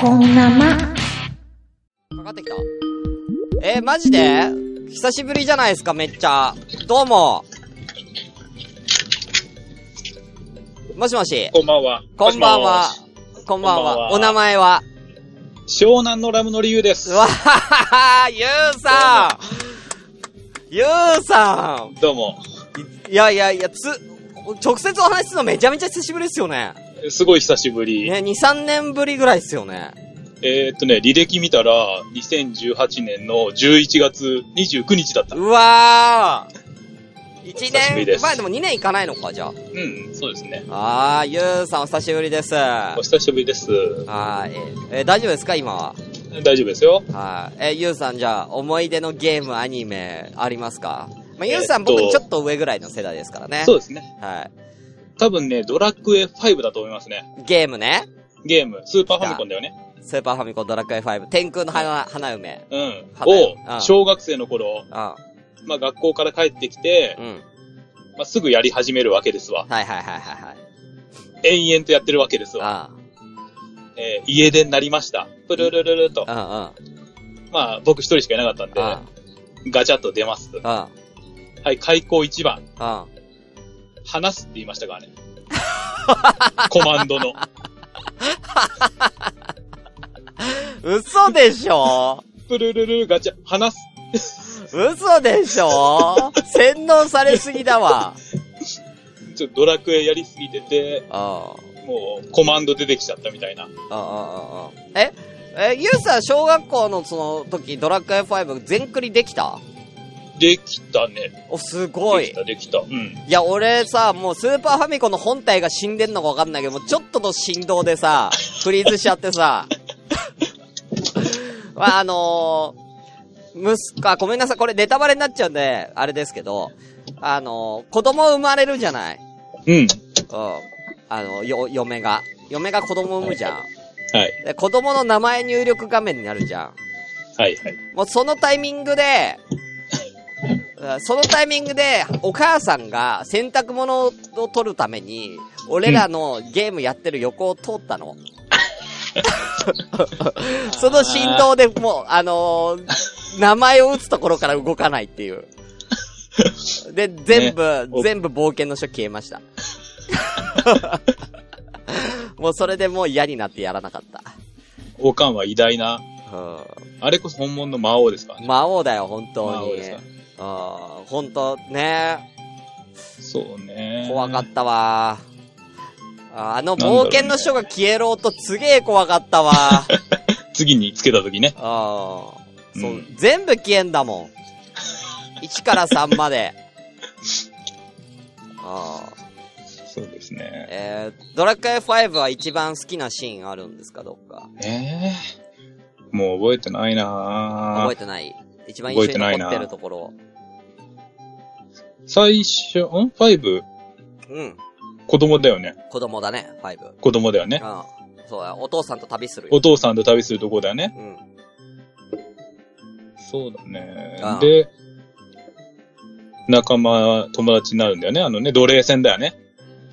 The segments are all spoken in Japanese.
こんなま。かかってきた。えー、マジで？久しぶりじゃないですか、めっちゃ。どうも。もしもし。こんばんは。こんばんは。こんばんは。お名前は？湘南のラムの理由ですう。わはははゆうさんゆうさんどうも。いやいやいや、つ、直接お話しするのめちゃめちゃ久しぶりですよね。すごい久しぶり。ね、2、3年ぶりぐらいですよね。えーっとね、履歴見たら、2018年の11月29日だった。うわー一久しぶりで年、す前でも2年いかないのか、じゃうん、そうですね。あ。あー、ゆうさんお久しぶりです。はお久しぶりです。い。えー大丈夫ですか、今は？大丈夫ですよ。はい。えーゆうさんじゃあ、思い出のゲーム、アニメ、ありますか？まあ、ゆうさん、えっと僕ちょっと上ぐらいの世代ですからね。そうですね。は多分ね、ドラクエ5だと思いますね。い。ゲームね。ゲーム、スーパーファミコンだよね。スーパーファミコンドラクエ5。天空の花、花嫁。うん。花をう、ん小学生の頃、あまあ学校から帰ってきてう、ん。まあすぐやり始めるわけですわ。はいはいはいはいはい。延々とやってるわけですわ。あえー家出になりました。プルルルルと。まあ僕一人しかいなかったんで、あガチャッと出ます。あ。はい、開口一番。あ話すって言いましたからね。コマンドの。嘘でしょ？プルルルルガチャ、話す。嘘でしょ？洗脳されすぎだわ。ちょっとドラクエやりすぎてて、あもうコマンド出てきちゃったみたいな。あ。ああ、ああ。え？え、ゆうさん、小学校のその時、ドラクエ5全クリできた？できたね。お、すごいでき。た、できた。うん。いや、俺さ、もうスーパーファミコンの本体が死んでんのかわかんないけど、もうちょっとの振動でさ、フリーズしちゃってさ、まあ、あのー、息子、あごめんなさい、これネタバレになっちゃうんで、あれですけど、あのー、子供生まれるじゃない？うん。うん。あの、よ、嫁が。嫁が子供産むじゃん。はい。で子供の名前入力画面になるじゃん。はい、はい。もうそのタイミングで、うんそのタイミングで、お母さんが洗濯物を取るために、俺らのゲームやってる横を通ったの。その振動でもう、あのー名前を打つところから動かないっていう。で、全部、お全部冒険の書消えました。もうそれでもう嫌になってやらなかった。王冠は偉大な、うんあれこそ本物の魔王ですからね。魔王だよ、本当に。魔王ですかああ、本当ね。そうね。怖かったわ。ああの冒険の書が消えろうとすげえ怖かったわ。あ 次につけた時ね。あ。そう、うん全部消えんだもん。1から3まで。ああ。そうですね。えー、ドラクエ5は一番好きなシーンあるんですか、どっか？ええもう覚えてないな覚えてない？一番印象に残ってるところ。最初、ん ?5? うん。子供だよね。子供だね、5。子供だよね。うん。そうや、お父さんと旅するよ。お父さんと旅するとこだよね。うん。そうだねああ。で、仲間、友達になるんだよね。あのね、奴隷戦だよね。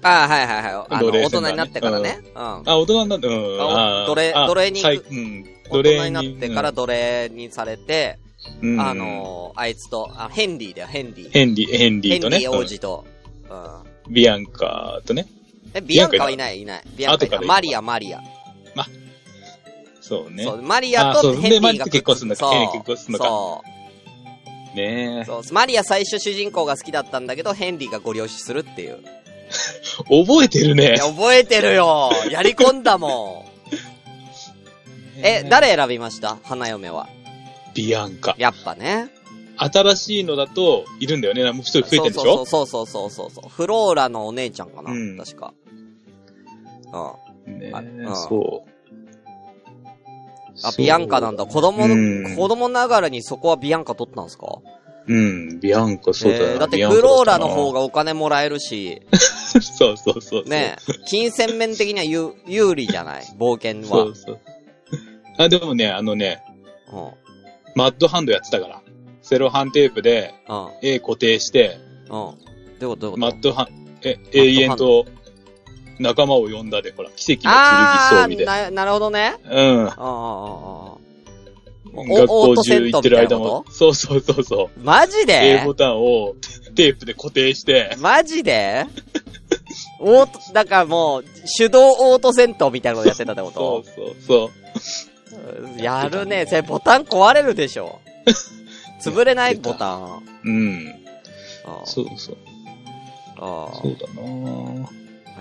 ああ、はいはいはい。あの、ね人になってからね。うん。あ、大人になって、うん。奴隷あ奴隷に最うん。大奴隷人になってから奴隷にされて、うんあ、のー、あいつと、あ、ヘンリーだよ、ヘンリー。ヘンリー、ヘンリーとね。ヘンリー王子と。うん。うんビアンカとね。え、ビアンカはいない、いない。ビアンカいない。マリア、マリア。そうねそ。う、マリアとヘンリーが結婚するんだそうヘンリー結婚するのかそねう。そう。マリア最初主人公が好きだったんだけど、ヘンリーがご了承するっていう。え。覚えてるね。覚えてるよやり込んだもん。え、誰選びました？花嫁は。ビアンカ。やっぱね。新しいのだと、いるんだよね。もう一人増えてるでしょ？そうそうそうそうそうそう。フローラのお姉ちゃんかな、うん確か。うん。ねあうんそう。あ、ビアンカなんだ。子供の、うん子供ながらにそこはビアンカ取ったんですか？うん、ビアンカ、そうだよ、えーだってフローラの方が。がお金もらえるし、そうそうそう。ね、金銭面的には有有利じゃない？冒険は。そうそう。あ、でもね、あのね、うん。マッドハンドやってたから。セロハンテープでうん。絵固定して、マッドハン、え、永遠と仲間を呼んだで、ほら、奇跡の剣装備で。な、なるほどね。うん。学校中行ってる間も。そうそうそうそう。マジ A でボタンをテープで固定して、マジでオート、だからもう、手動オート戦闘みたいなのやってたってこそとうそうそう。やるね。それボタン壊れるでしょ。潰れない？ボタン。うん。あそうそう。ああそうだな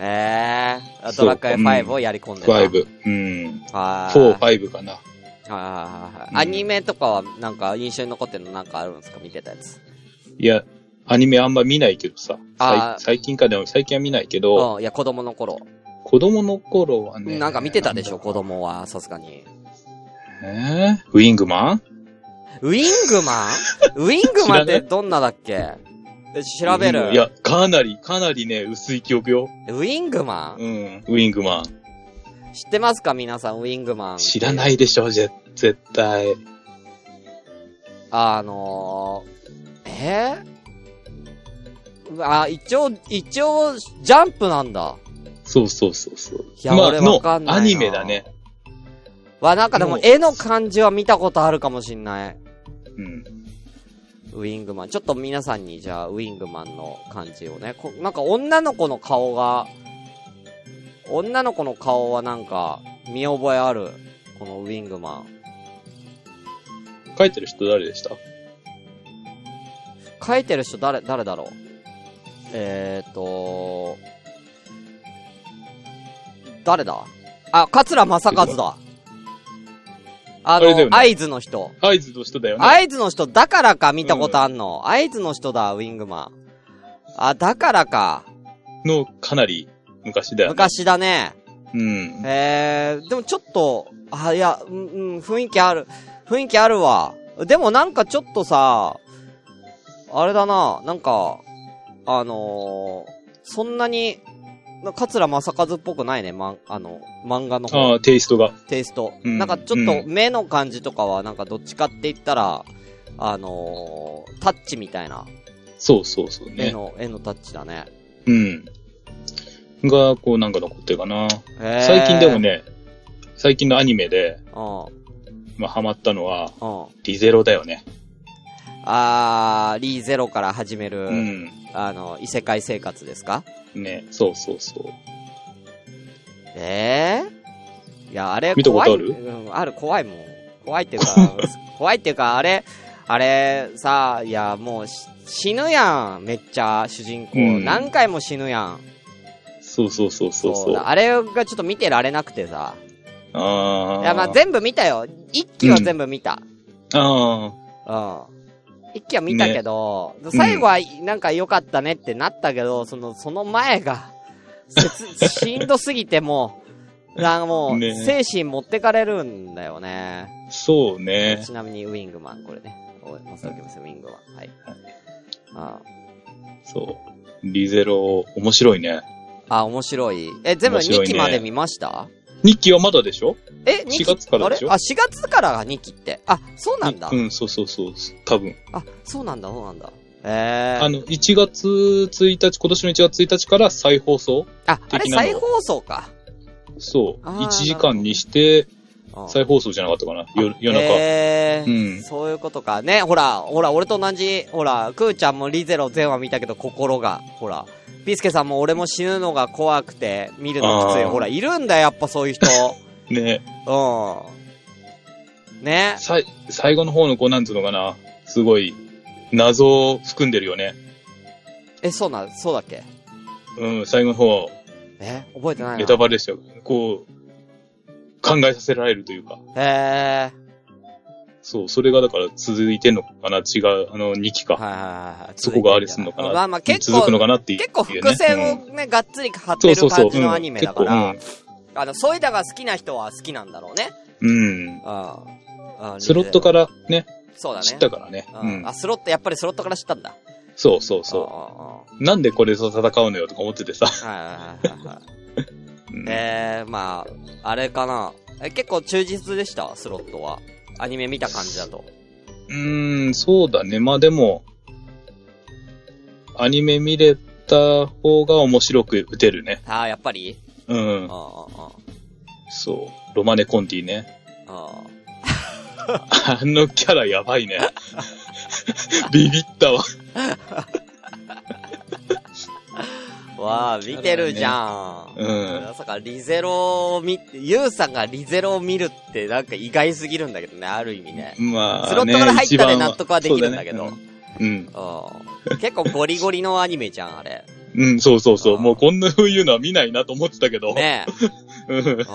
へえ。ドラクエ5をやり込んでた。5。うん。はい。4、5かな。はいはいはいアニメとかはなんか印象に残ってるの？なんかあるんですか？見てたやつ。いや、アニメあんま見ないけどさ。最近かでも、最近は見ないけど、うん。いや、子供の頃。子供の頃はね。なんか見てたでしょ、子。供は、さすがに。えー、ウィングマン？ウィングマン？ウィングマンってどんなだっけ？え調べる。いや、かなり、かなりね、薄い記憶よ。ウィングマン？うん。ウィングマン。知ってますか？皆さん、ウィングマン。知らないでしょ、ぜ絶対。あのー、え？ー、あ、一応、一応、ジャンプなんだ。そうそうそうそう。いや俺わかんないなのアニメだね。わ、なんかでも絵の感じは見たことあるかもしんない。うん。ウィングマン。ちょっと皆さんにじゃあ、ウィングマンの感じをね。こなんか女の子の顔が、女の子の顔はなんか、見覚えある？このウィングマン。書いてる人誰でした？書いてる人誰、誰だろう？えーと、誰だ？あ、桂正和だ。あの、合図の人。合図の人だよね。合図の人だからか見たことあんの。合図の人だ、ウィングマン。あ、だからか。の、かなり昔だよね。昔だね。うん。えー、でもちょっと、あ、いや、うん、うん、雰囲気ある。雰囲気あるわ。でもなんかちょっとさ、あれだな、なんか、あのー、そんなに、な桂正和っぽくないね、まん、あの、漫画のあ方、あ、テイストが。テイスト。うんなんかちょっと目の感じとかは、なんかどっちかって言ったら、あのー、タッチみたいな、そうそうそうね。絵の、絵のタッチだね。うん。が、こうなんか残ってるかな。最近でも。ね、最近のアニメで、うん、まあ、ハマったのは、うん。リゼロだよね。あー、リーゼロから始める、うん。あの、異世界生活ですか？ね、そうそうそう。ええいや、あれ、見たことある？うん、ある、怖いもん。怖いっていうか、怖いっていうか、あれ、あれ、さ、いや、もうし、死ぬやん、めっちゃ、主人公。うん何回も死ぬやん。そうそうそうそうそう。だあれがちょっと見てられなくてさ。ああ。いや、まあ、全部見たよ。一期は全部見た。あうん。一期は見たけど、最後はなんか良かったねってなったけど、その、その前が、切 しんどすぎてもう、なんかもう、ね精神持ってかれるんだよね。あ、そうね。ちなみにウィングマン、これね。おます？よ、ウィングマン。はい。あそう。リゼロ、面白いね。あ、面白い。え、全部2面白いね期まで見ました？日記はまだでしょ？え、2期4月からでしょ？あれ？あ、4月からが2期って。あ、そうなんだ。うん、そうそうそう。多分。あ、そうなんだ、そうなんだ。えー。あの、1月1日、今年の1月1日から再放送あ、あれ的なの再放送か。そう。あー1時間にしてうん再放送じゃなかったかな。夜夜中。えーうんそういうことか。ね、ほら、ほら、俺と同じ、ほら、クーちゃんもリゼロ全話見たけど、心が、ほら、ピースケさんも俺も死ぬのが怖くて、見るのきつい。ほら、いるんだよ、やっぱそういう人。ね。うん。ね。さい、最後の方のこう、なんつうのかな。すごい、謎を含んでるよね。え、そうな、そうだっけ？うん、最後の方、え覚えてないな。ネタバレでしたよ。こう、考えさせられるというか。へー。そう、それがだから続いてんのかな？違う、あの、2期か。はいはいはいはい。そこがあれすんのかな？まあまあ結続くの構、かなっていう、結構伏線をね、がっつり張ってる。感じのアニメだかうんら、結あの、そういうのが好きな人は好きなんだろうね。構うん。うん。うん。うんスロットからね、そうだね。知ったからね。ううんん。あ、スロット、やっぱりスロットから知ったんだ。そうそうそう。うなんでこれと戦うのよとか思っててさ。ん。はいはいはいはい えー、まあ、あれかな？え、結構忠実でした、スロットは。アニメ見た感じだと。うーん、そうだね。まあでも、アニメ見れた方が面白く打てるね。ああ、やっぱり？うん。ああ、あそう。ロマネ・コンティね。あ、あのキャラやばいね。ビビったわ。わあ、見てるじゃん。うんまさかリゼロを見、ユウさんがリゼロを見るってなんか意外すぎるんだけどね、ある意味ね。まあ、ね、スロットから入ったで納得はできるんだけどそうねうん。うん。結構ゴリゴリのアニメじゃん、あれ。うん、うんそうそうそう。もうこんないうのは見ないなと思ってたけど。ねえ。うん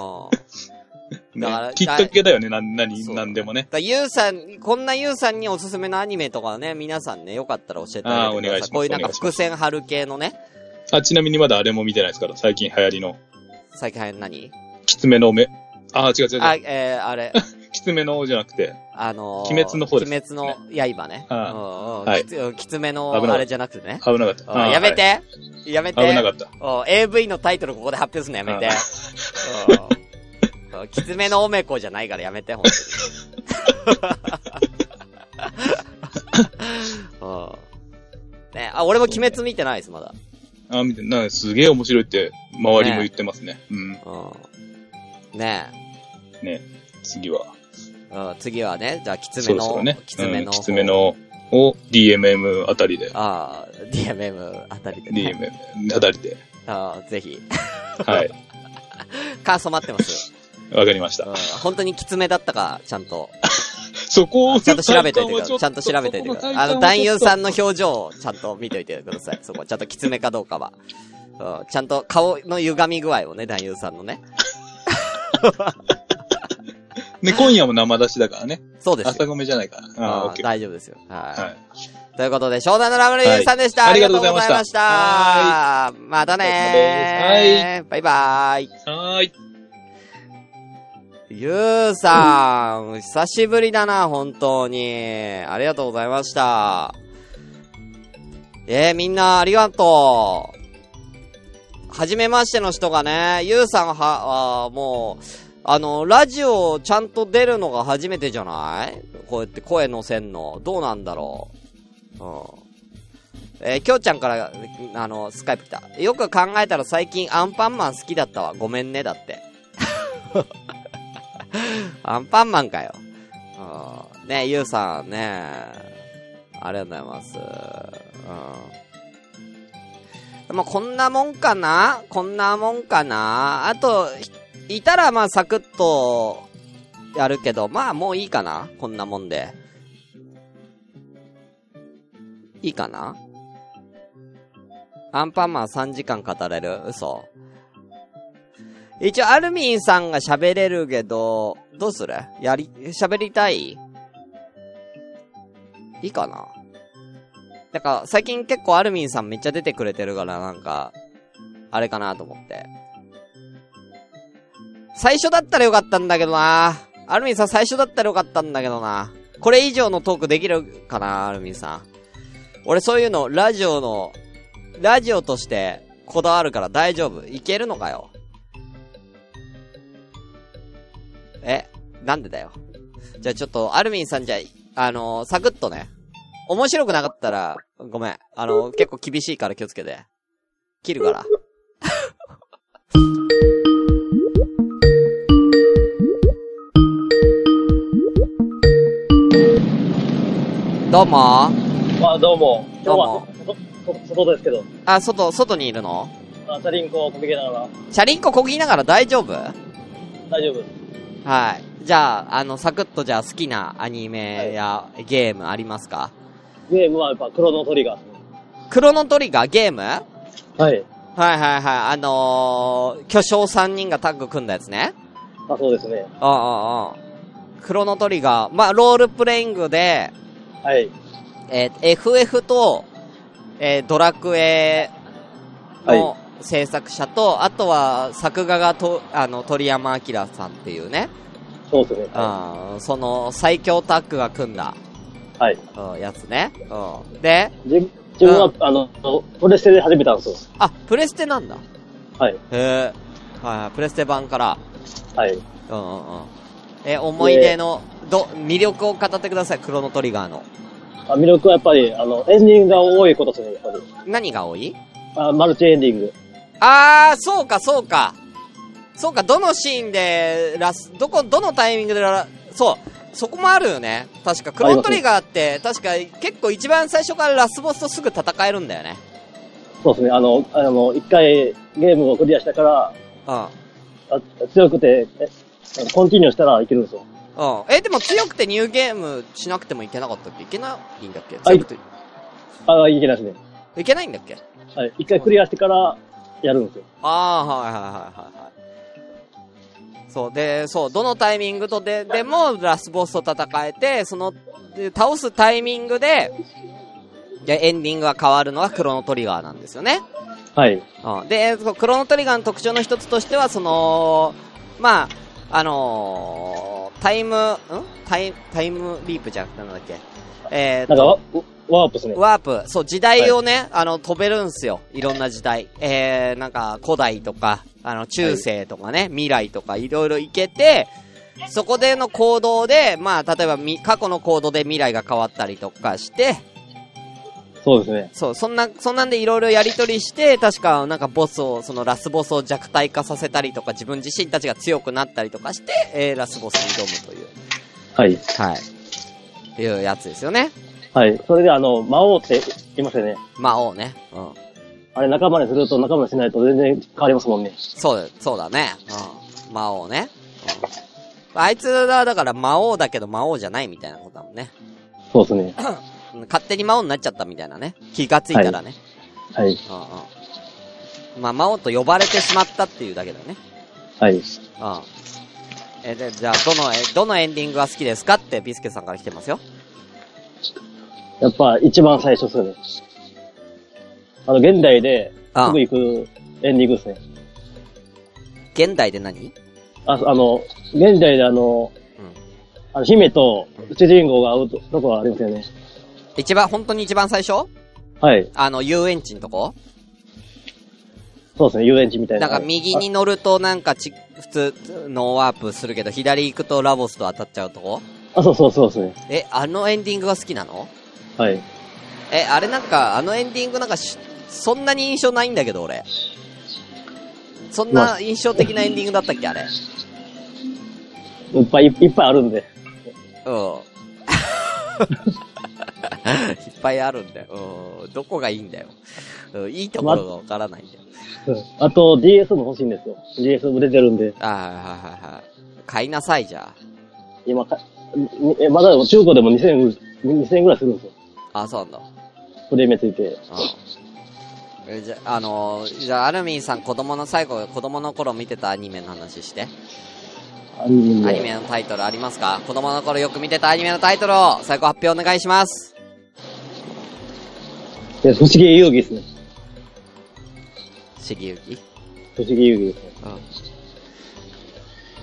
だからきっかけだよね、な、なに、なんでもね。だゆうさん、こんなゆうさんにおすすめのアニメとかね、皆さんね、よかったら教えてあげてください。あーお願いしますこういうなんか伏線張る系のね、あ、ちなみにまだあれも見てないですから、最近流行りの。最近流行る何？きつめの目。あ、違う違う違う。あ、えー、あれ、きつめのじゃなくて、あのー、鬼滅の方です鬼滅の刃ね。はいきつめのあれじゃなくてね。危なかった。やめて、やめて。はい危なかった。うん AV のタイトルここで発表するのやめて。うんきつめのおめこじゃないからやめて、ほんとに。うんね、あ、俺も鬼滅見てないです、まだ。あ、見て、なんかすげえ面白いって、周りも言ってますね。うん。うん。ねね。次は。うん、次はね、じゃあ、きつめの、そうですよね。きつめの、うんきつめ。の、を DMM あたりで。ああ、DMM あたりでね。DMM あたりで。ああ、ぜひ。はい。感想待ってます。わかりましたうん。本当にきつめだったか、ちゃんと。そこを、ちゃんと調べといてください。ちゃんと調べといてください。あの、男優さんの。の表情をちゃんと見といてください。そこ、ちゃんときつめかどうかは。うん、ちゃんと顔の歪み具合をね、男優さんのね。ね、今夜も生出しだからね。そうですよ。朝ごめじゃないから。大丈夫ですよ。はい。はい。ということで、湘南のラブレイユさんでした。はいありがとうございました。ましたねー。バイバーイ。はーい。ゆうさん、久しぶりだな、本当に。ありがとうございました。えー、みんなありがとう。はじめましての人がね、ゆうさんは、あもう、あの、ラジオちゃんと出るのが初めてじゃない？こうやって声乗せんの。どうなんだろう？うん。えー、きょうちゃんから、あの、スカイプ来た。よく考えたら最近アンパンマン好きだったわ。ごめんね、だって。アンパンマンかよ。うん。ねゆうさんねありがとうございます。うん。まあ、こんなもんかな？こんなもんかな？あと、いたらまあサクッとやるけど、まあもういいかな？こんなもんで。いいかな？アンパンマン3時間語れる？嘘。一応、アルミンさんが喋れるけど、どうする？やり、喋りたい？いいかな？だから、最近結構アルミンさんめっちゃ出てくれてるから、なんか、あれかなと思って。最初だったらよかったんだけどなアルミンさん最初だったらよかったんだけどなこれ以上のトークできるかなアルミンさん。俺そういうの、ラジオの、ラジオとしてこだわるから大丈夫。いけるのかよ？え、なんでだよ。じゃあちょっと、アルミンさんじゃあ、あのーサクッとね。面白くなかったら、ごめん。あのー結構厳しいから気をつけて。切るから。どうもあ、どうも。今日どうも外外ですけど、あ、外、外にいるの？あチャリンコをこぎながらチャリンコこぎながら大丈夫？大丈夫。はい。じゃあ、あの、サクッとじゃあ好きなアニメやゲームありますか？ゲームはやっぱクロノトリガーですね。クロノトリガー？ゲーム？はいはい。はいはい。あのー、巨匠3人がタッグ組んだやつね。あ、そうですね。ああ、ああ。クロノトリガー。まあ、ロールプレイングで、はい。えー FF と、えードラクエの制作者と、あとは作画がと、あの、鳥山明さんっていうね。そうですね。はうん、その最強タッグが組んだ、い。はい。うん、やつね。うん。で、じ自分は、あの、プレステで始めたんですよ。あ、プレステなんだ。はい。へえ。はいはい、プレステ版から。はい。うんうんうん。え、思い出の、ど、魅力を語ってください、クロノトリガーの。あ魅力はやっぱり、あの、エンディングが多いことですね、やっぱり。何が多い？あマルチエンディング。あー、そうか、そうか。そうか、どのシーンで、ラス、どこ、どのタイミングでラ、そう、そこもあるよね。確か、クロノトリガーって、確か、結構一番最初からラスボスとすぐ戦えるんだよね。そうですね。あの、あの、一回ゲームをクリアしたから、うん。あ強くて、コンティニューしたらいけるんですよ。うん。え、でも強くてニューゲームしなくてもいけなかったっけいけないんだっけ？はい強くて。ああ、いけないですね。いけないんだっけ？はい。一回クリアしてからやるんですよ。ああ、はいはいはいはいはい。そう、で、そう、どのタイミングとで、でも、ラスボスと戦えて、その、で倒すタイミングで、で、エンディングが変わるのがクロノトリガーなんですよね。はい。うん。で、クロノトリガーの特徴の一つとしては、その、まあ、あのータイム、ん？タイ、タイムリープじゃなくてなんだっけ？えー、なんかワ、ワープですね。ワープ、そう、時代をね、あの、飛べるんすよ。いろんな時代。えー、なんか、古代とか、あの、中世とかね、未来とか、いろいろ行けて、そこでの行動で、まあ、例えばみ、過去の行動で未来が変わったりとかして、そうですね。そう、そんな、そんなんでいろいろやりとりして、確か、なんかボスを、そのラスボスを弱体化させたりとか、自分自身たちが強くなったりとかして、えー、ラスボスに挑むという、はい。はい。いうやつですよね。はい。それであの、魔王って言いましたよね。魔王ね。うん。あれ仲間にすると仲間にしないと全然変わりますもんね。そうだ、そうだね。うん。魔王ね。うん。あいつは、だから魔王だけど魔王じゃないみたいなことだもんね。そうですね。うん勝手に魔王になっちゃったみたいなね。気がついたらね。はい。うんうん。まあ、魔王と呼ばれてしまったっていうだけだよね。はい。うん。え、で、じゃあ、どの、え、どのエンディングが好きですかって、ビスケさんから来てますよ。やっぱ一番最初ですよね。あの、現代で、うんすぐ行くエンディングですね。現代で何？あ、あの、現代であの、うんあの、姫と主人公が会うととこがありますよね。一番、本当に一番最初？はい。あの、遊園地のとこ？そうですね、遊園地みたいな。なんか右に乗るとなんかち、普通、ノーワープするけど、左行くとラボスと当たっちゃうとこ？あ、そうそうそうですね。え、あのエンディングが好きなの？はい。え、あれなんか、あのエンディングなんかし、そんなに印象ないんだけど、俺。そんな印象的なエンディングだったっけ、あれ。いっぱいいっぱいあるんで。うん。いっぱいあるんだよ。うん。どこがいいんだよ。うん、いいところがわからないんだよ。うんあと DS も欲しいんですよ。DS も出てるんで。あはいはいはいはい。買いなさい、じゃ今か、にえまだ中古でも2000、2000円ぐらいするんですよ。あ。あ、そうなんだ。プレミアついて。うん。えじゃ、あのーじゃあ、アルミンさん子供の最後、子供の頃見てたアニメの話して。アニメアニメのタイトルありますか？子供の頃よく見てたアニメのタイトルを最後発表お願いします。で不思議遊戯ですね。しぎゆき不思議遊戯ですね。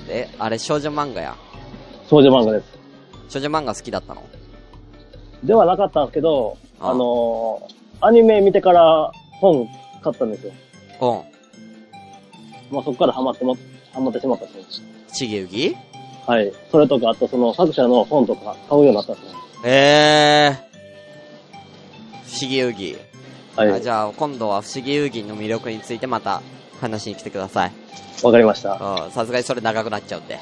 うん。で、あれ少女漫画や。少女漫画です。少女漫画好きだったの？ではなかったんですけど、ああのーアニメ見てから本買ったんですよ。うん。まあそこからハマっても、ハマってしまったんですね。しぎゆきはい。それとか、あとその作者の本とか買うようになったんですね。えー。不思議遊戯。はい。あじゃあ、今度は不思議遊戯の魅力についてまた話に来てください。わかりました。うん。さすがにそれ長くなっちゃうんで。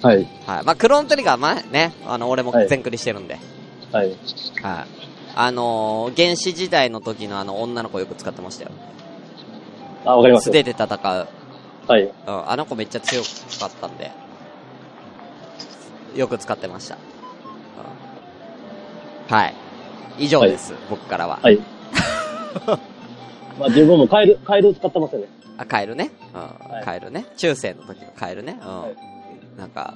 はい。はい。まあ、クローントリガー、まあね、あの、俺もはい全クリしてるんで。はい。はい。あのー、原始時代の時のあの女の子よく使ってましたよ。あ、わかります。素手で戦う。はい。うん。あの子めっちゃ強かったんで。よく使ってました。うんはい。以上です、僕からは。はい。まあ自分もカエル、カエル使ってますよね。あ、カエルね。うん。はいカエルね。中世の時のカエルね。うん。はいなんか、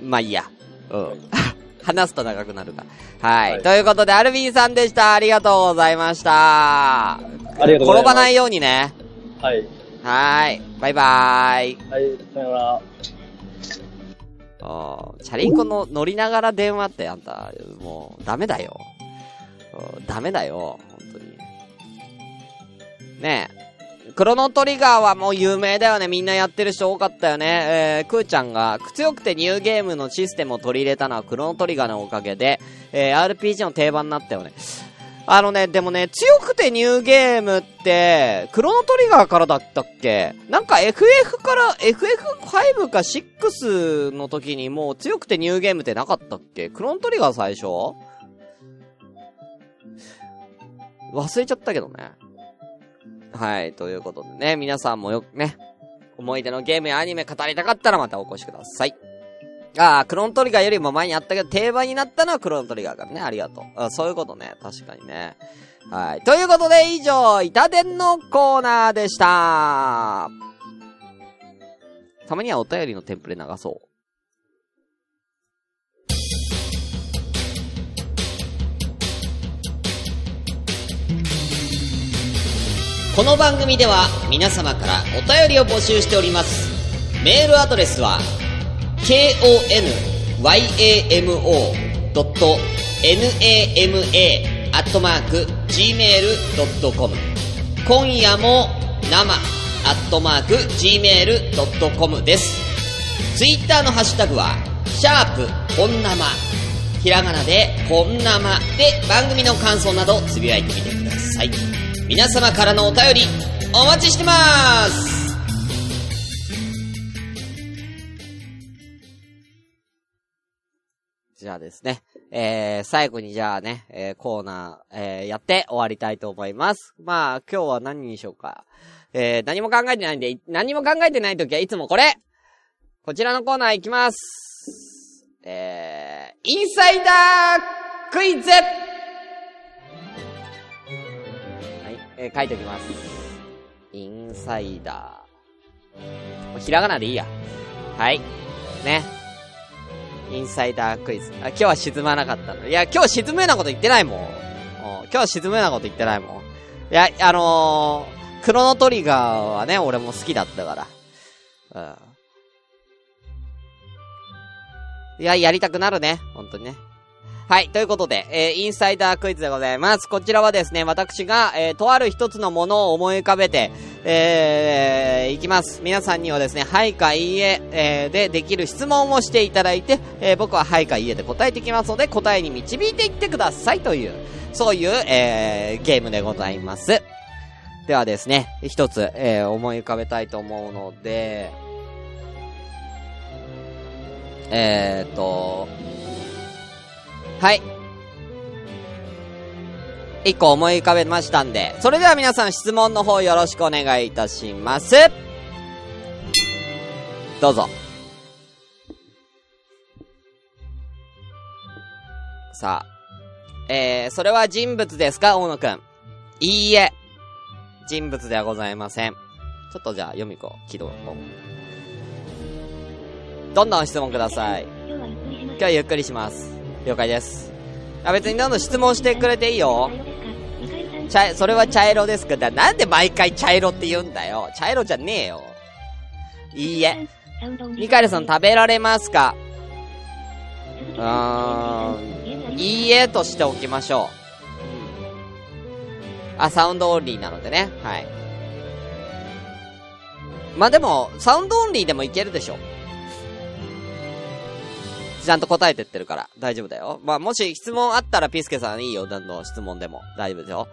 まあいいや。うん。話すと長くなるから。はい。はいということで、アルビンさんでした。ありがとうございました。ありがとうございます転ばないようにね。はい。はーい。バイバーイ。はい、さよなら。あーチャリンコの乗りながら電話ってあんた、もう、ダメだよ。うんダメだよ。本当に。ねえ。クロノトリガーはもう有名だよね。みんなやってる人多かったよね。えー、クーちゃんが、強くてニューゲームのシステムを取り入れたのはクロノトリガーのおかげで、えー、RPG の定番になったよね。あのね、でもね、強くてニューゲームって、クロノトリガーからだったっけ？なんか FF から FF5 か6の時にもう強くてニューゲームってなかったっけ？クロノトリガー最初？忘れちゃったけどね。はい、ということでね、皆さんもよくね、思い出のゲームやアニメ語りたかったらまたお越しください。ああ、クロノトリガーよりも前にあったけど、定番になったのはクロノトリガーからね。ありがとう。あそういうことね。確かにね。はい。ということで、以上、板伝のコーナーでした。たまにはお便りのテンプレ流そう。この番組では皆様からお便りを募集しております。メールアドレスは、konyamo.nama.gmail.com 今夜も生 gmail.com です。ツイッターのハッシュタグは、シャープ本生ひらがなで本生で番組の感想などつぶやいてみてください。皆様からのお便りお待ちしてますじゃあですね。えー、最後にじゃあね、えー、コーナー、えー、やって終わりたいと思います。まあ、今日は何にしようか。えー、何も考えてないんで、何も考えてないときはいつもこれこちらのコーナーいきます。えー、インサイダークイズえー、書いておきます。インサイダー。もうひらがなでいいや。はい。ね。インサイダークイズ。あ、今日は沈まなかったの。いや、今日沈むようなこと言ってないもん。うん今日沈むようなこと言ってないもん。いや、あのー、クロノトリガーはね、俺も好きだったから。うん。いや、やりたくなるね。本当にね。はい。ということで、えー、インサイダークイズでございます。こちらはですね、私が、えー、とある一つのものを思い浮かべて、えー、いきます。皆さんにはですね、はいかいいえ、えー、でできる質問をしていただいて、えー、僕ははいかいいえで答えてきますので、答えに導いていってくださいという、そういう、えー、ゲームでございます。ではですね、一つ、えー、思い浮かべたいと思うので、えーと、はい。一個思い浮かべましたんで、それでは皆さん質問の方よろしくお願いいたします。どうぞ。さあ。えー、それは人物ですか？大野くん。いいえ。人物ではございません。ちょっとじゃあ、読み子、起動。どんどん質問ください。今日はゆっくりします。了解です。あ、別にどんどん質問してくれていいよ。茶、それは茶色ですか？だ、なんで毎回茶色って言うんだよ。茶色じゃねえよ。いいえ。ミカエルさん食べられますか？うーん、いいえとしておきましょう。あ、サウンドオンリーなのでね。はい。まあ、でも、サウンドオンリーでもいけるでしょ。ちゃんと答えてってるから、大丈夫だよ。まあ、もし質問あったらピスケさんいいよ、どんどん質問でも。大丈夫ですよ。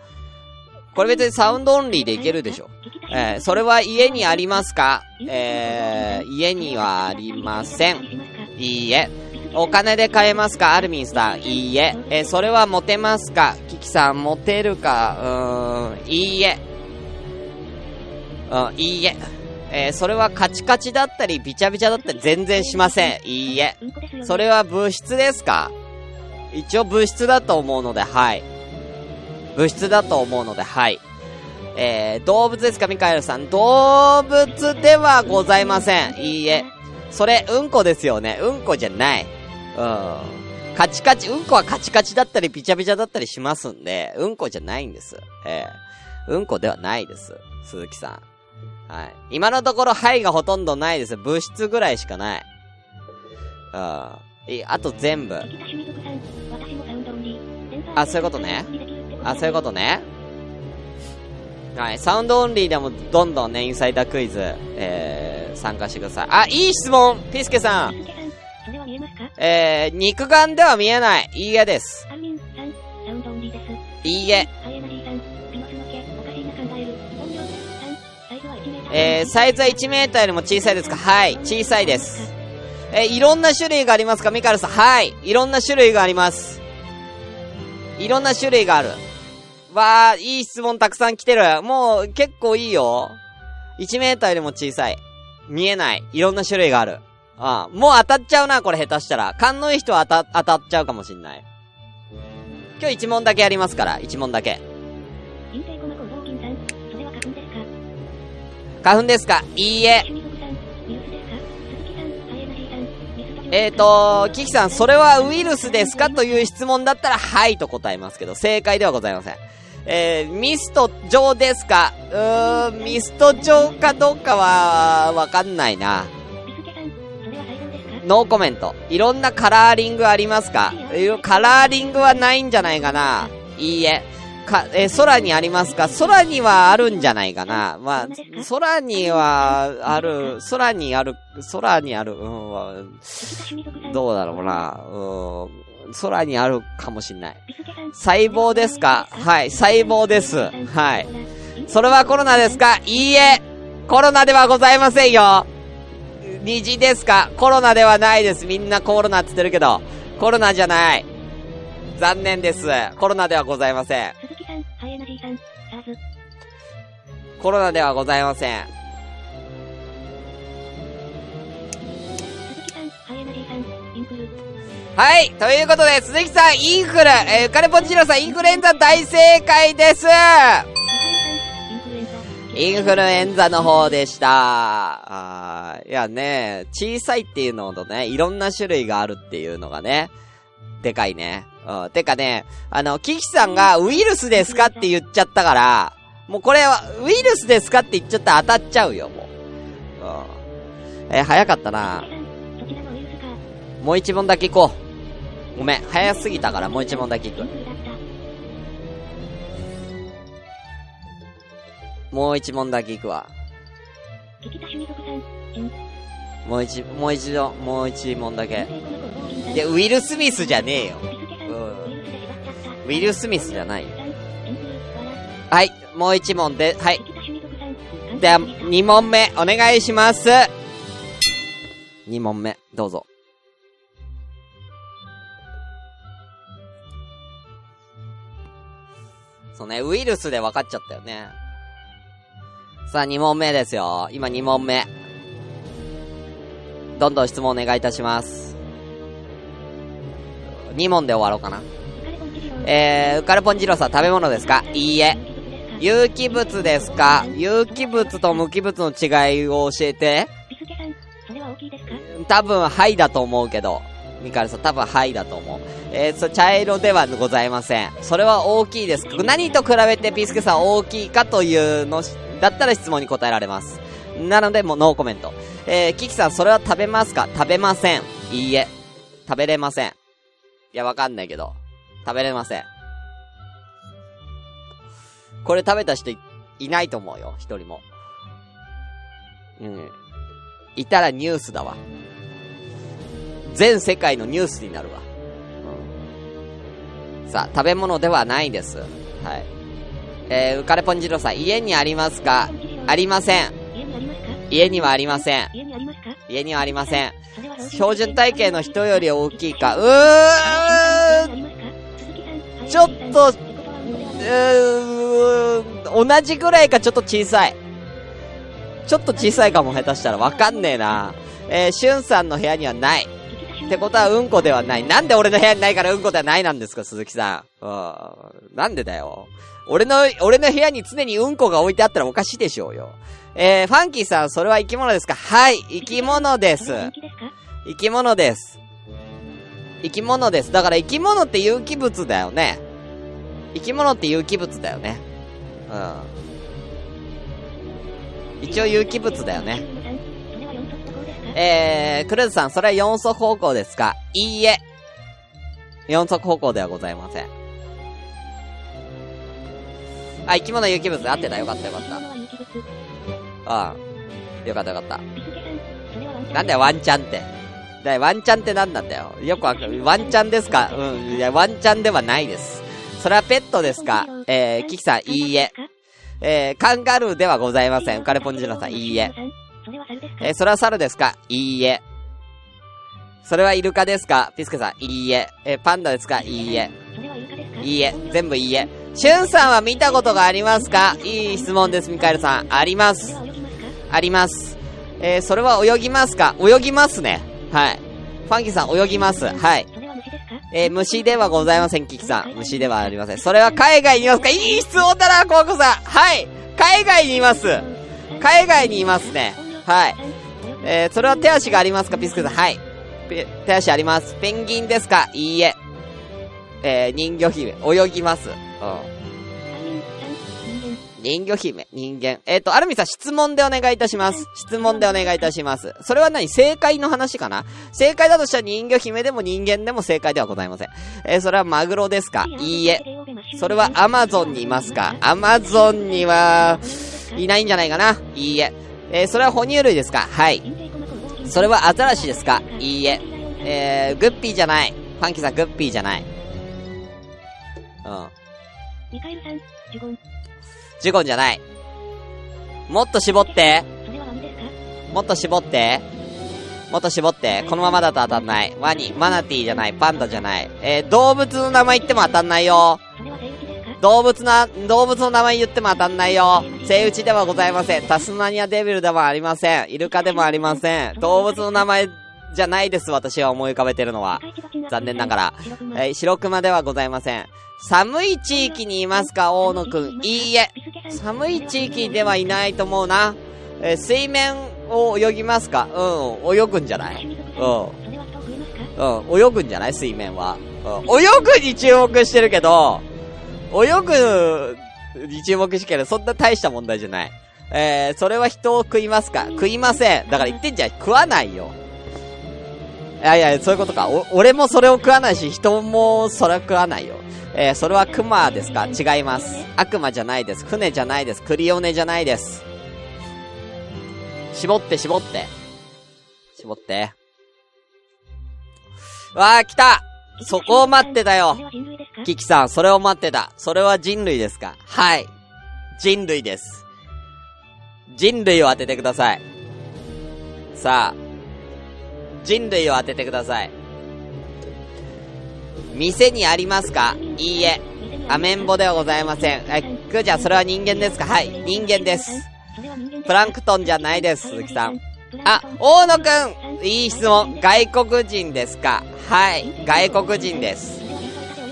これ別にサウンドオンリーでいけるでしょ。えー、それは家にありますか？えー、家にはありません。いいえ。お金で買えますか？アルミンさん。いいえ。えー、それは持てますか？キキさん、持てるか？うーん、いいえ。うん、いいえ。えー、それはカチカチだったり、ビチャビチャだったり全然しません。いいえ。それは物質ですか？一応物質だと思うので、はい。物質だと思うので、はい。えー、動物ですかミカエルさん？動物ではございません。いいえ。それ、うんこですよね。うんこじゃない。うん。カチカチ、うんこはカチカチだったり、ビチャビチャだったりしますんで、うんこじゃないんです。えー、うんこではないです。鈴木さん。はい。今のところ、はいがほとんどないです。物質ぐらいしかない。うん。いあと全部。あ、そういうことね。あ、そういうことね。はい。サウンドオンリーでもどんどんね、インサイダークイズ、えー、参加してください。あ、いい質問ピスケさん。えー、肉眼では見えない。いいえです。いいえ。えー、サイズは1メーターよりも小さいですか？はい、小さいです。えー、いろんな種類がありますか？ミカルさん。はい、いろんな種類があります。いろんな種類がある。わー、いい質問たくさん来てる。もう、結構いいよ。1メーターよりも小さい。見えない。いろんな種類がある。ああもう当たっちゃうな、これ下手したら。勘のいい人は当た、当たっちゃうかもしんない。今日1問だけやりますから、1問だけ。花粉ですか？いいえ。えーと、キキさん、それはウイルスですか？という質問だったら、はいと答えますけど、正解ではございません。えー、ミスト状ですか？うーん、ミスト状かどうかは、わかんないな。ノーコメント。いろんなカラーリングありますか？カラーリングはないんじゃないかないいえ。か、えー空にありますか？空にはあるんじゃないかなまあ、空にはある、空にある、空にある、うんわ、どうだろうなうん、空にあるかもしんない。細胞ですか？はい、細胞です。はい。それはコロナですか？いいえコロナではございませんよ虹ですか？コロナではないです。みんなコロナって言ってるけど、コロナじゃない。残念です。コロナではございません。ん、ハイエナ G さん、サーズコロナではございません。鈴木さん、ハイエナ G さん、インフルはい。ということで、鈴木さん、インフル、えー、カレポンジロさん、インフルエンザ大正解ですインフルエンザの方でした。あいやね、小さいっていうのとね、いろんな種類があるっていうのがね、でかいね。うん。てかね、あの、キキさんがウイルスですかって言っちゃったから、もうこれは、ウイルスですかって言っちゃったら当たっちゃうよ、もう。うん。えー早かったな。もう一問だけ行こう。ごめん、早すぎたからもう一問だけ行く。もう一問だけ行くわ。もう一、もう一度、もう一問だけ。で、ウィル・スミスじゃねえよ。ウィル・スミスじゃないよ。はい、もう一問で、はい。では、二問目、お願いします。二問目、どうぞ。そうね、ウイルスで分かっちゃったよね。さあ、二問目ですよ。今二問目。どんどん質問お願いいたします。二問で終わろうかな。えー、ウカルポンジロさん食べ物ですか？いいえ。有機物ですか？有機物と無機物の違いを教えて。多分、はいだと思うけど。ミカルさん、多分、はいだと思う。えー、そ、茶色ではございません。それは大きいです。何と比べてピースケさん大きいかというのし、だったら質問に答えられます。なので、もうノーコメント。えー、キキさん、それは食べますか？食べません。いいえ。食べれません。いや、わかんないけど。食べれません。これ食べた人いいないと思うよ、一人も。うん。いたらニュースだわ。全世界のニュースになるわ。うん、さあ、食べ物ではないです。はい。えー、ウカレポンジロさん、家にありますか？ありません。家にはありません。家にはありません。標準体型の人より大きいか。うーんちょっと、うーん、同じぐらいかちょっと小さい。ちょっと小さいかも下手したらわかんねえな。えー、しゅんさんの部屋にはない。ってことはうんこではない。なんで俺の部屋にないからうんこではないなんですか、鈴木さん。うん。なんでだよ。俺の、俺の部屋に常にうんこが置いてあったらおかしいでしょうよ。えー、ファンキーさん、それは生き物ですか？はい、生き物です。生き物です。生き物です。だから生き物って有機物だよね。生き物って有機物だよね。うん。一応有機物だよね。えー、クルーズさん、それは四足歩行ですか？いいえ。四足歩行ではございません。あ、生き物有機物合ってた。よかったよかった。うん。よかったよかった。なんだよ、ワンチャンって。だよ、ワンチャンって何なんだよ。よくわかる。ワンチャンですか？うん。いや、ワンチャンではないです。それはペットですか？えー、キキさん、いいえ。えー、カンガルーではございません。浮かれポンジラさん、いいえ。えー、それは猿ですか？いいえ。それはイルカですか？ピスケさん、いいえ。えー、パンダですか？いいえ。いいえ。全部いいえ。シュンさんは見たことがありますか？いい質問です、ミカエルさん。あります。あります。えー、それは泳ぎますか？泳ぎますね。はい。ファンキーさん、泳ぎます。はい。えー、虫ではございません、キキさん。虫ではありません。それは海外にいますか？いい質問だな、コウコさん。はい。海外にいます。海外にいますね。はい。えー、それは手足がありますか、ピスケさん。はい。手足あります。ペンギンですか？いいえ。えー、人魚姫。泳ぎます。うん。人魚姫、人間。えっ、ー、と、アルミさん質問でお願いいたします。質問でお願いいたします。それは何？正解の話かな？正解だとしたら人魚姫でも人間でも正解ではございません。えー、それはマグロですか？いいえ。それはアマゾンにいますか？アマゾンには、いないんじゃないかな？いいえ。えー、それは哺乳類ですか？はい。それはアザラシですか？いいえ。えー、グッピーじゃない。ファンキーさん、グッピーじゃない。うん。ミカエルさん、ジュゴン。ジュゴンじゃない。もっと絞って。もっと絞って。もっと絞って。このままだと当たんない。ワニ、マナティーじゃない。パンダじゃない。えー、動物の名前言っても当たんないよ。動物な、動物の名前言っても当たんないよ。セイウチではございません。タスマニアデビルでもありません。イルカでもありません。動物の名前じゃないです、私は思い浮かべてるのは。残念ながら。え、白熊ではございません。寒い地域にいますか、大野くん。いいえ。寒い地域ではいないと思うな。え、水面を泳ぎますか？うん、泳ぐんじゃない？うん。うん、泳ぐんじゃない？水面は。うん、泳ぐに注目してるけど、泳ぐに注目してるけど、そんな大した問題じゃない。えー、それは人を食いますか？食いません。だから言ってんじゃん。食わないよ。いやいや、そういうことか。お、俺もそれを食わないし、人もそれは食わないよ。えー、それは熊ですか？違います。悪魔じゃないです。船じゃないです。クリオネじゃないです。絞って絞って。絞って。わー、来たそこを待ってたよキキさん、それを待ってた。それは人類ですか？はい。人類です。人類を当ててください。さあ、人類を当ててください。店にありますか？いいえ。アメンボではございません。え、くーちゃん、それは人間ですか？はい、人間です。プランクトンじゃないです、鈴木さん。あ、大野くんいい質問。外国人ですか？はい、外国人です。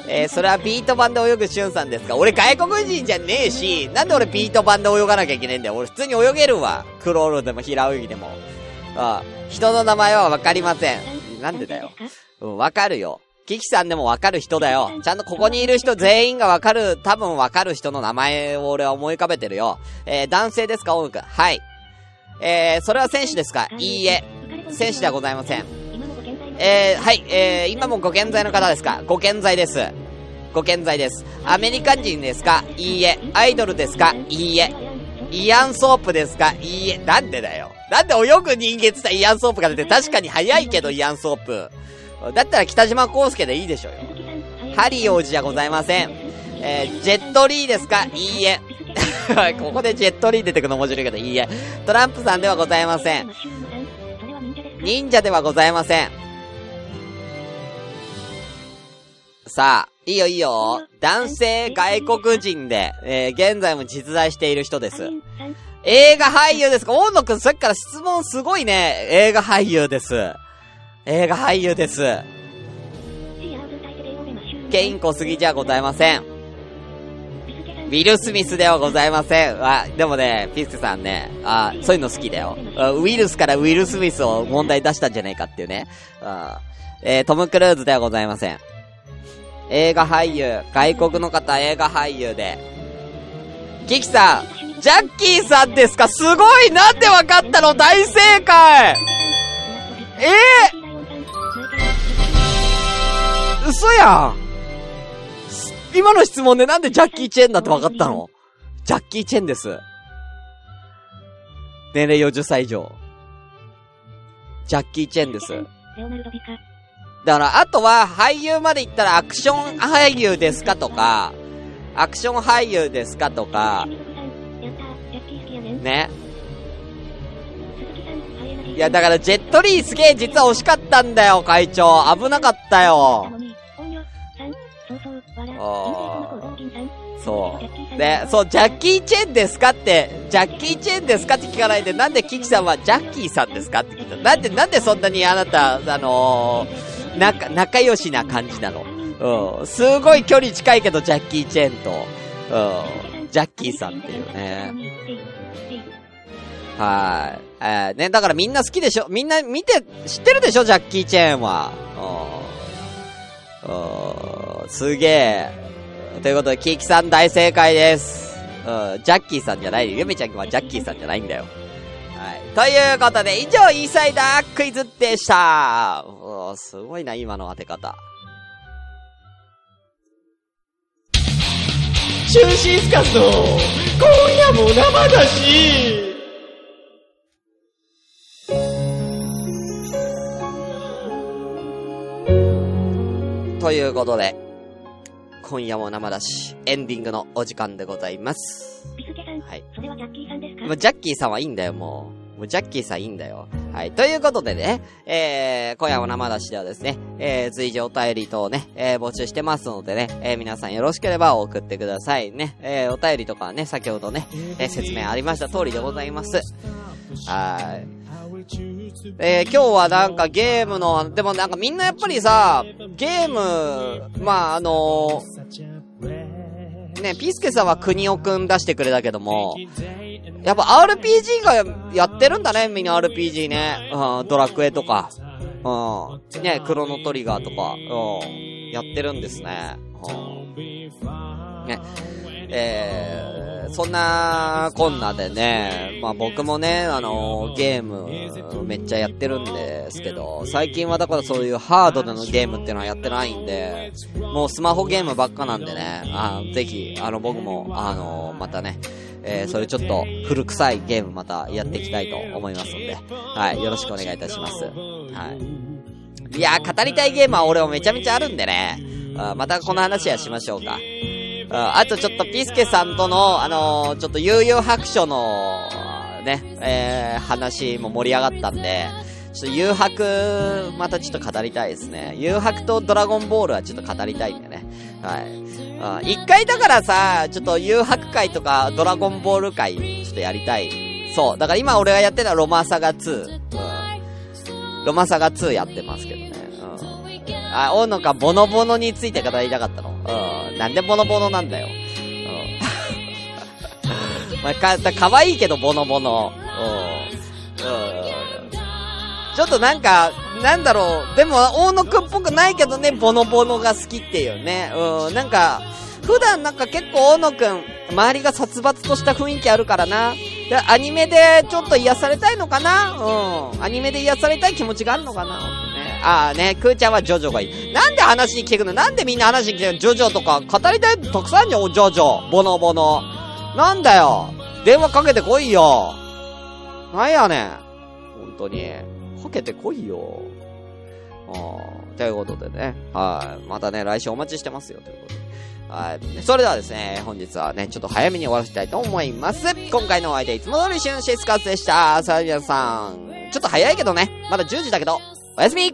えー、それはビート版で泳ぐしゅんさんですか？俺外国人じゃねえし、なんで俺ビート版で泳がなきゃいけないんだよ。俺普通に泳げるわ。クロールでも平泳ぎでも。あ人の名前はわかりません。なんでだよ。うん、わかるよ。キキさんでもわかる人だよ。ちゃんとここにいる人全員がわかる、多分わかる人の名前を俺は思い浮かべてるよ。えー、男性ですか、大野くん。はい。えー、それは選手ですか？いいえ。選手ではございません。えー、はい、えー、今もご健在の方ですか？ご健在です。ご健在です。アメリカ人ですか？いいえ。アイドルですか？いいえ。イアンソープですか？いいえ。なんでだよ。なんで泳ぐ人間っったらイアンソープが出て確かに早いけどイアンソープ。だったら北島康介でいいでしょうよ。ハリー王子じゃございません。えー、ジェットリーですか？いいえ。ここでジェットリー出てくの面白いけど、いいえ。トランプさんではございません。忍者ではございません。さあ、いいよいいよ。男性外国人で、えー、現在も実在している人です。映画俳優ですか大野くんさっきから質問すごいね。映画俳優です。映画俳優です。ケイン小杉じゃございません。ウィル・スミスではございません。あ、でもね、ピスケさんね、あ、そういうの好きだよ。ウィルスからウィル・スミスを問題出したんじゃないかっていうね。あえー、トム・クルーズではございません。映画俳優、外国の方映画俳優で。キキさん、ジャッキーさんですか？すごいなんでわかったの大正解え？ー嘘やん今の質問でなんでジャッキー・チェンだって分かったの？ジャッキー・チェンです。年齢40歳以上。ジャッキー・チェンです。だから、あとは俳優まで行ったらアクション俳優ですかとか、アクション俳優ですかとか、ね。いや、だからジェットリーすげえ実は惜しかったんだよ、会長。危なかったよ。そう。で、そう、ジャッキー・チェンですかって、ジャッキー・チェンですかって聞かないで、なんでキキさんはジャッキーさんですかって聞いた。なんで、なんでそんなにあなた、あのー、仲、仲良しな感じなの？うん。すごい距離近いけど、ジャッキー・チェンと、うん。ジャッキーさんっていうね。はい。えー、ね、だからみんな好きでしょ？みんな見て、知ってるでしょ？ジャッキー・チェーンは。うん。うん。すげえ。ということで、キーキさん大正解です。うん。ジャッキーさんじゃない。ゆめちゃんはジャッキーさんじゃないんだよ。はい。ということで、以上、インサイダークイズでした。うすごいな、今の当て方。中心スカスの今夜も生だしということで、今夜も生だし、エンディングのお時間でございます。ビスケさん、はい。それはジャッキーさんですか？もうジャッキーさんはいいんだよ、もう。もうジャッキーさんいいんだよ。はい。ということでね、えー、今夜も生出しではですね、えー、随時お便り等をね、えー、募集してますのでね、えー、皆さんよろしければ送ってくださいね。えー、お便りとかはね、先ほどね、えー、説明ありました通りでございます。はい。えー、今日はなんかゲームの、でもなんかみんなやっぱりさ、ゲーム、まああのね、ピスケさんは国尾くん出してくれたけども、やっぱ RPG がやってるんだね、みんな RPG ね。うん、ドラクエとか。うん。ね、クロノトリガーとか、うん。やってるんですね。うん。ね。えー、そんなこんなでね、まあ僕もね、あのゲームめっちゃやってるんですけど、最近はだからそういうハードでのゲームっていうのはやってないんで、もうスマホゲームばっかなんでね、あぜひ、あの僕も、あのまたね、えー、それちょっと古臭いゲームまたやっていきたいと思いますので、はい、よろしくお願いいたします。はい。いやー、語りたいゲームは俺もめちゃめちゃあるんでね、あまたこの話はしましょうか。ああとちょっとピスケさんとの、あのー、ちょっと悠々白書の、ね、えー、話も盛り上がったんで、ちょっと誘白、またちょっと語りたいですね。誘白とドラゴンボールはちょっと語りたいんでね。はい。一回だからさ、ちょっと誘白会とかドラゴンボール会、ちょっとやりたい。そう。だから今俺がやってるのはロマサガ2。うん。ロマサガ2やってますけどね。あ、大野かボノボノについて語りたかったの。うん。なんでボノボノなんだよ。うん。まあ、か、かわいいけどボノボノ。うん。うん。ちょっとなんか、なんだろう。でも、大野くんっぽくないけどね、ボノボノが好きっていうね。うん。なんか、普段なんか結構大野くん、周りが殺伐とした雰囲気あるからな。で、アニメでちょっと癒されたいのかなうん。アニメで癒されたい気持ちがあるのかな。ああね、クーちゃんはジョジョがいい。なんで話に来てくの？なんでみんな話に来てくのジョジョとか、語りたいたくさんじゃん、ジョジョ。ボノボノ。なんだよ。電話かけてこいよ。なんやねん。本当に。かけてこいよ。ああ、ということでね。はい。またね、来週お待ちしてますよ、ということで。はい。それではですね、本日はね、ちょっと早めに終わらせたいと思います。今回のお相手、いつも通りシュンシスカスでした。さあ、皆さん、ちょっと早いけどね、まだ10時だけど、おやすみ